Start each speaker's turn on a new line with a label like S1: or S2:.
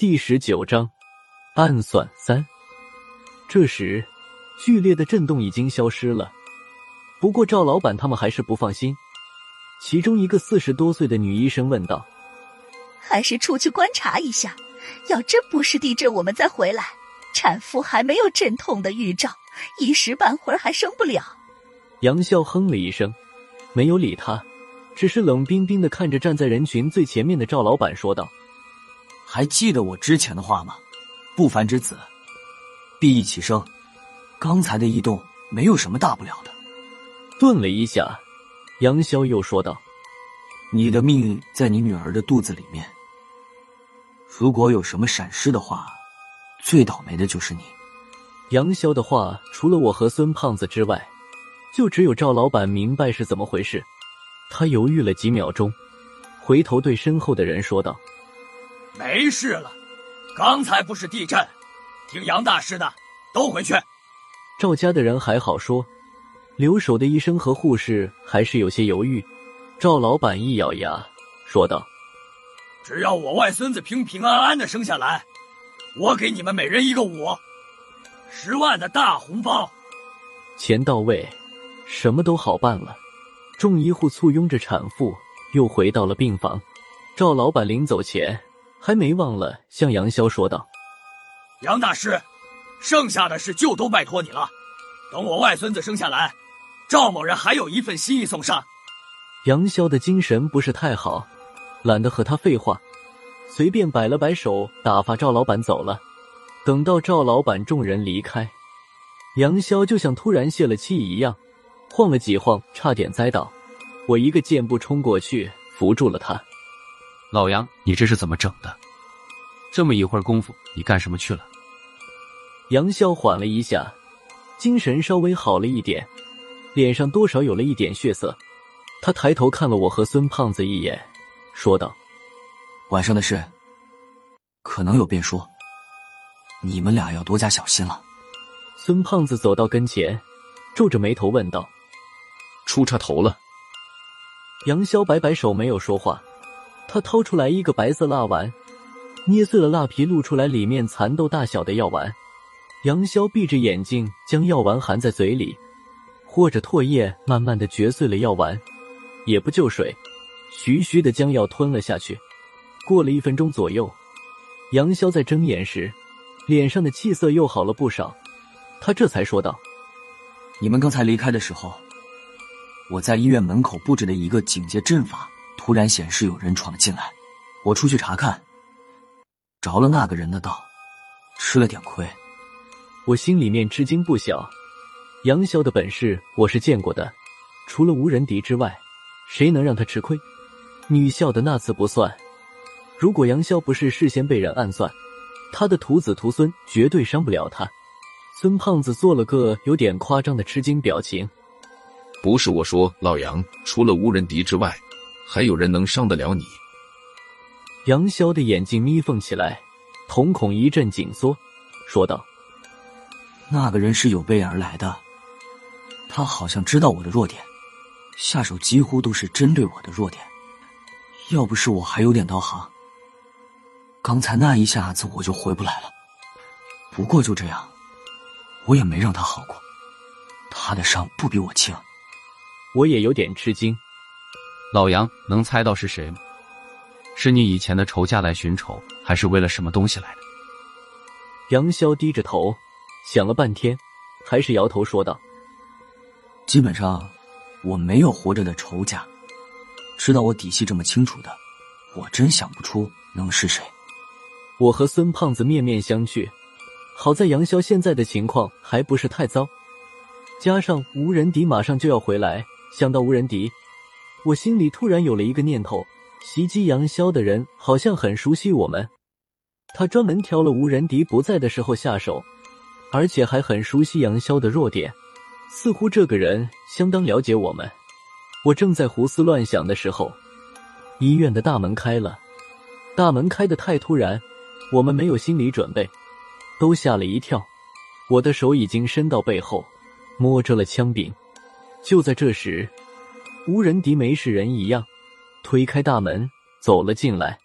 S1: 第十九章暗算三。这时，剧烈的震动已经消失了。不过赵老板他们还是不放心。其中一个四十多岁的女医生问道：“
S2: 还是出去观察一下，要真不是地震，我们再回来。产妇还没有阵痛的预兆，一时半会儿还生不了。”
S1: 杨笑哼了一声，没有理他，只是冷冰冰的看着站在人群最前面的赵老板说道。
S3: 还记得我之前的话吗？不凡之子，必易其生。刚才的异动没有什么大不了的。
S1: 顿了一下，杨潇又说道：“
S3: 你的命运在你女儿的肚子里面。如果有什么闪失的话，最倒霉的就是你。”
S1: 杨潇的话，除了我和孙胖子之外，就只有赵老板明白是怎么回事。他犹豫了几秒钟，回头对身后的人说道。
S4: 没事了，刚才不是地震，听杨大师的，都回去。
S1: 赵家的人还好说，留守的医生和护士还是有些犹豫。赵老板一咬牙说道：“
S4: 只要我外孙子平平安安的生下来，我给你们每人一个五十万的大红包。
S1: 钱到位，什么都好办了。”众医护簇拥着产妇又回到了病房。赵老板临走前。还没忘了向杨潇说道：“
S4: 杨大师，剩下的事就都拜托你了。等我外孙子生下来，赵某人还有一份心意送上。”
S1: 杨潇的精神不是太好，懒得和他废话，随便摆了摆手，打发赵老板走了。等到赵老板众人离开，杨潇就像突然泄了气一样，晃了几晃，差点栽倒。我一个箭步冲过去，扶住了他。
S5: 老杨，你这是怎么整的？这么一会儿功夫，你干什么去了？
S1: 杨潇缓了一下，精神稍微好了一点，脸上多少有了一点血色。他抬头看了我和孙胖子一眼，说道：“
S3: 晚上的事可能有变数，你们俩要多加小心了。”
S1: 孙胖子走到跟前，皱着眉头问道：“
S6: 出岔头了？”
S1: 杨潇摆摆手，没有说话。他掏出来一个白色蜡丸，捏碎了蜡皮，露出来里面蚕豆大小的药丸。杨潇闭着眼睛，将药丸含在嘴里，或者唾液，慢慢的嚼碎了药丸，也不就水，徐徐的将药吞了下去。过了一分钟左右，杨潇在睁眼时，脸上的气色又好了不少。他这才说道：“
S3: 你们刚才离开的时候，我在医院门口布置了一个警戒阵法。”突然显示有人闯了进来，我出去查看，着了那个人的道，吃了点亏。
S1: 我心里面吃惊不小。杨潇的本事我是见过的，除了无人敌之外，谁能让他吃亏？女校的那次不算。如果杨潇不是事先被人暗算，他的徒子徒孙绝对伤不了他。孙胖子做了个有点夸张的吃惊表情。
S6: 不是我说，老杨，除了无人敌之外。还有人能伤得了你？
S1: 杨潇的眼睛眯缝起来，瞳孔一阵紧缩，说道：“
S3: 那个人是有备而来的，他好像知道我的弱点，下手几乎都是针对我的弱点。要不是我还有点道行，刚才那一下子我就回不来了。不过就这样，我也没让他好过。他的伤不比我轻，
S1: 我也有点吃惊。”
S5: 老杨能猜到是谁吗？是你以前的仇家来寻仇，还是为了什么东西来的？
S1: 杨潇低着头想了半天，还是摇头说道：“
S3: 基本上我没有活着的仇家。知道我底细这么清楚的，我真想不出能是谁。”
S1: 我和孙胖子面面相觑。好在杨潇现在的情况还不是太糟，加上吴仁迪马上就要回来，想到吴仁迪。我心里突然有了一个念头：袭击杨潇的人好像很熟悉我们，他专门挑了吴仁迪不在的时候下手，而且还很熟悉杨潇的弱点，似乎这个人相当了解我们。我正在胡思乱想的时候，医院的大门开了，大门开的太突然，我们没有心理准备，都吓了一跳。我的手已经伸到背后，摸着了枪柄。就在这时。无人敌没事人一样，推开大门走了进来。